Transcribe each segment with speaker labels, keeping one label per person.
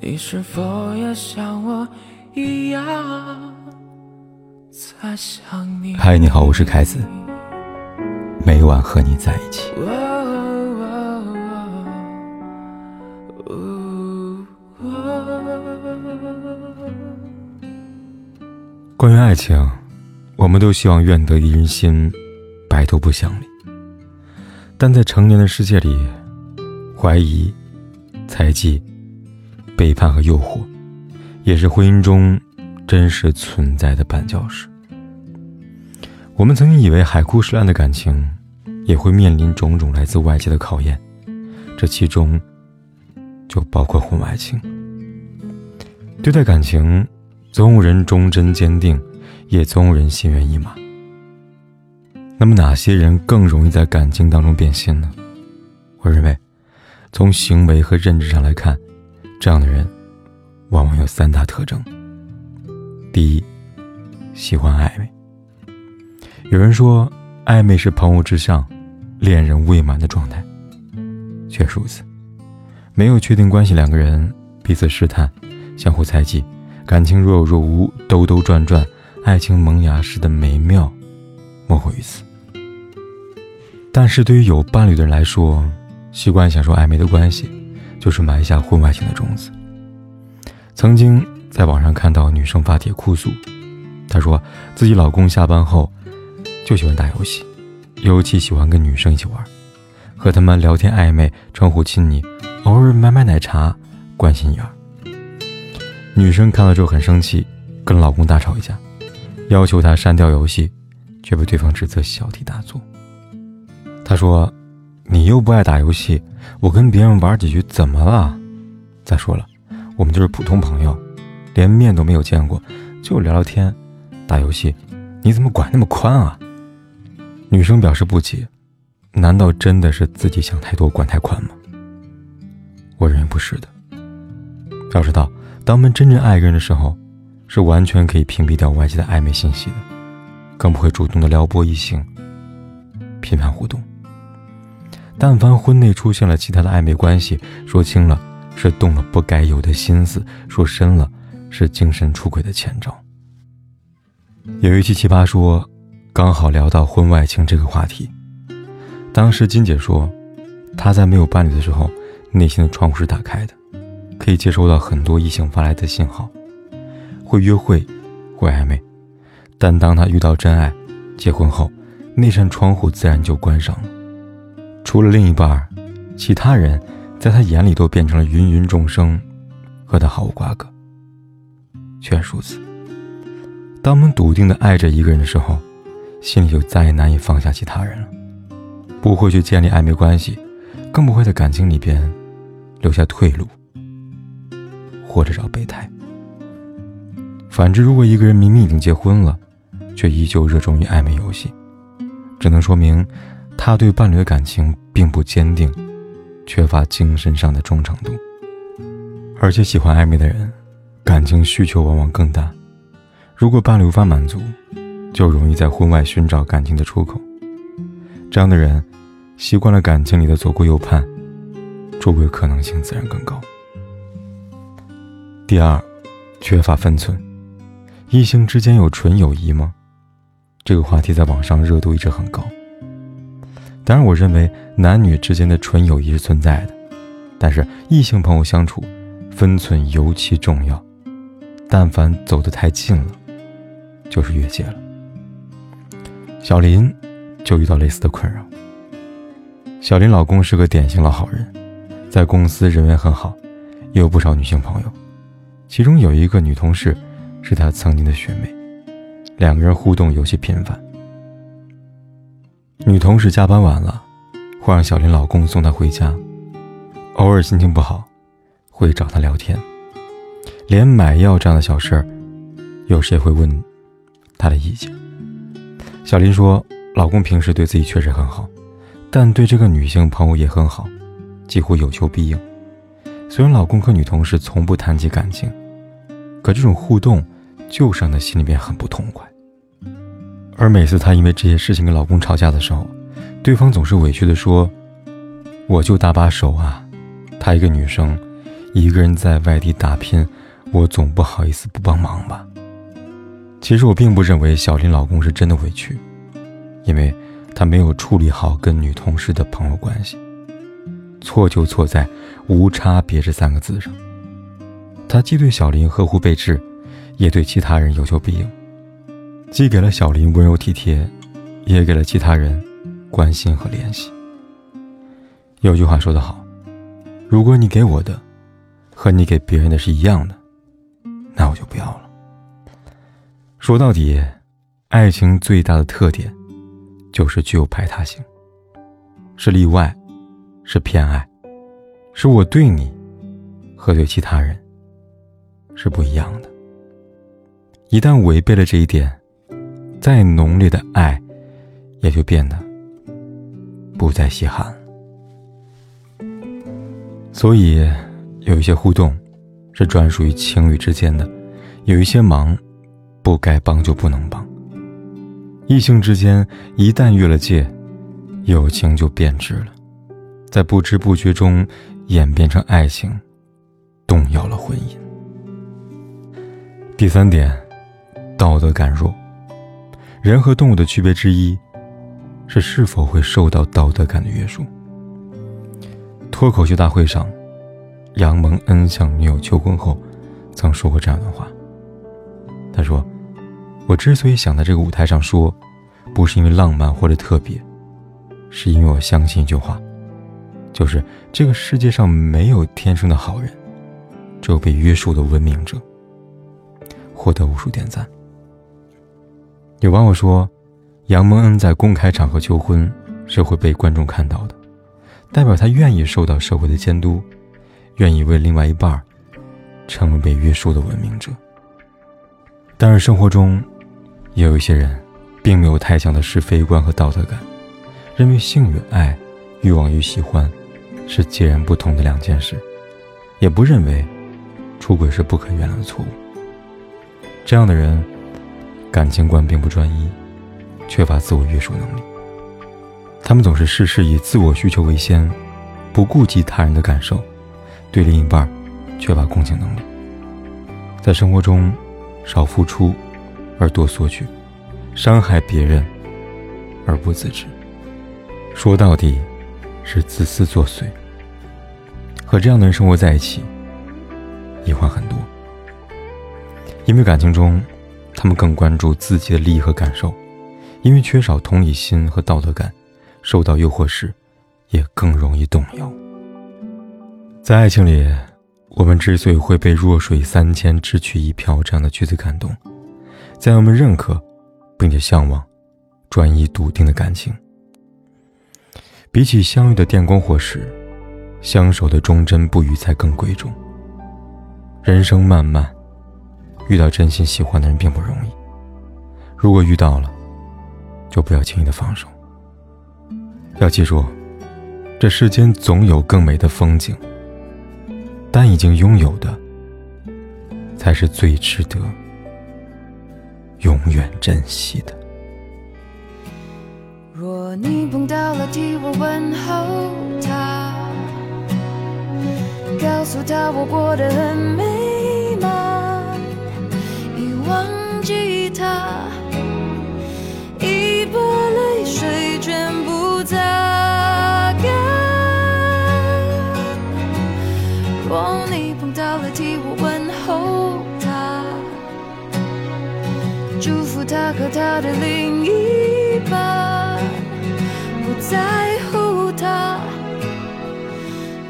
Speaker 1: 你是否也像我一样在想你？
Speaker 2: 嗨，你好，我是凯子，每晚和你在一起。关于爱情，我们都希望愿得一人心，白头不相离。但在成年的世界里，怀疑、猜忌。背叛和诱惑，也是婚姻中真实存在的绊脚石。我们曾经以为海枯石烂的感情，也会面临种种来自外界的考验，这其中就包括婚外情。对待感情，总有人忠贞坚定，也总有人心猿意马。那么，哪些人更容易在感情当中变心呢？我认为，从行为和认知上来看。这样的人，往往有三大特征。第一，喜欢暧昧。有人说，暧昧是朋友之上，恋人未满的状态。确实如此，没有确定关系，两个人彼此试探，相互猜忌，感情若有若无，兜兜转转，爱情萌芽时的美妙，莫过于此。但是对于有伴侣的人来说，习惯享受暧昧的关系。就是埋下婚外情的种子。曾经在网上看到女生发帖哭诉，她说自己老公下班后就喜欢打游戏，尤其喜欢跟女生一起玩，和他们聊天暧昧，称呼亲昵，偶尔买买奶茶，关心一二。女生看了之后很生气，跟老公大吵一架，要求他删掉游戏，却被对方指责小题大做。她说。你又不爱打游戏，我跟别人玩几局怎么了？再说了，我们就是普通朋友，连面都没有见过，就聊聊天、打游戏，你怎么管那么宽啊？女生表示不解，难道真的是自己想太多、管太宽吗？我认为不是的。要知道，当我们真正爱一个人的时候，是完全可以屏蔽掉外界的暧昧信息的，更不会主动的撩拨异性、频繁互动。但凡婚内出现了其他的暧昧关系，说轻了是动了不该有的心思，说深了是精神出轨的前兆。有一期奇葩说，刚好聊到婚外情这个话题，当时金姐说，她在没有伴侣的时候，内心的窗户是打开的，可以接收到很多异性发来的信号，会约会，会暧昧，但当她遇到真爱，结婚后，那扇窗户自然就关上了。除了另一半，其他人在他眼里都变成了芸芸众生，和他毫无瓜葛。确如此。当我们笃定的爱着一个人的时候，心里就再也难以放下其他人了，不会去建立暧昧关系，更不会在感情里边留下退路，或者找备胎。反之，如果一个人明明已经结婚了，却依旧热衷于暧昧游戏，只能说明。他对伴侣的感情并不坚定，缺乏精神上的忠诚度，而且喜欢暧昧的人，感情需求往往更大。如果伴侣无法满足，就容易在婚外寻找感情的出口。这样的人，习惯了感情里的左顾右盼，出轨可能性自然更高。第二，缺乏分寸。异性之间有纯友谊吗？这个话题在网上热度一直很高。当然，我认为男女之间的纯友谊是存在的，但是异性朋友相处，分寸尤其重要。但凡走得太近了，就是越界了。小林就遇到类似的困扰。小林老公是个典型老好人，在公司人缘很好，也有不少女性朋友，其中有一个女同事是他曾经的学妹，两个人互动尤其频繁。女同事加班晚了，会让小林老公送她回家。偶尔心情不好，会找她聊天。连买药这样的小事儿，有时也会问她的意见。小林说，老公平时对自己确实很好，但对这个女性朋友也很好，几乎有求必应。虽然老公和女同事从不谈及感情，可这种互动就是让她心里面很不痛快。而每次她因为这些事情跟老公吵架的时候，对方总是委屈的说：“我就搭把手啊，她一个女生，一个人在外地打拼，我总不好意思不帮忙吧？其实我并不认为小林老公是真的委屈，因为他没有处理好跟女同事的朋友关系。错就错在“无差别”这三个字上。他既对小林呵护备至，也对其他人有求必应，既给了小林温柔体贴，也给了其他人关心和联系。有句话说得好：“如果你给我的，和你给别人的是一样的，那我就不要了。”说到底，爱情最大的特点，就是具有排他性，是例外，是偏爱，是我对你，和对其他人，是不一样的。一旦违背了这一点，再浓烈的爱，也就变得不再稀罕。所以，有一些互动，是专属于情侣之间的；有一些忙，不该帮就不能帮。异性之间一旦越了界，友情就变质了，在不知不觉中演变成爱情，动摇了婚姻。第三点，道德感弱。人和动物的区别之一，是是否会受到道德感的约束。脱口秀大会上，杨蒙恩向女友求婚后，曾说过这样的话。他说：“我之所以想在这个舞台上说，不是因为浪漫或者特别，是因为我相信一句话，就是这个世界上没有天生的好人，只有被约束的文明者。”获得无数点赞。有网友说，杨蒙恩在公开场合求婚是会被观众看到的。代表他愿意受到社会的监督，愿意为另外一半成为被约束的文明者。但是生活中，也有一些人，并没有太强的是非观和道德感，认为性与爱、欲望与喜欢，是截然不同的两件事，也不认为出轨是不可原谅的错误。这样的人，感情观并不专一，缺乏自我约束能力。他们总是事事以自我需求为先，不顾及他人的感受，对另一半缺乏共情能力，在生活中少付出而多索取，伤害别人而不自知。说到底，是自私作祟。和这样的人生活在一起，隐患很多。因为感情中，他们更关注自己的利益和感受，因为缺少同理心和道德感。受到诱惑时，也更容易动摇。在爱情里，我们之所以会被“弱水三千，只取一瓢”这样的句子感动，在我们认可并且向往专一笃定的感情，比起相遇的电光火石，相守的忠贞不渝才更贵重。人生漫漫，遇到真心喜欢的人并不容易。如果遇到了，就不要轻易的放手。要记住，这世间总有更美的风景，但已经拥有的，才是最值得永远珍惜的。
Speaker 1: 若你碰到了，替我问候他，告诉他我过得很美他一把泪水全部擦干，若你碰到了，替我问候他，祝福他和他的另一半，不在乎他，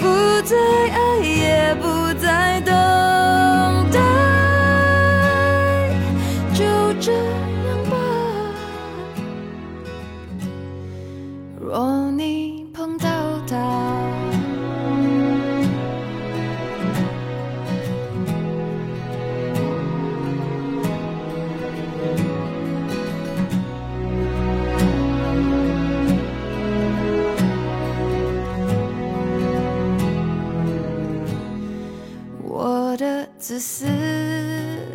Speaker 1: 不再爱，也不再等。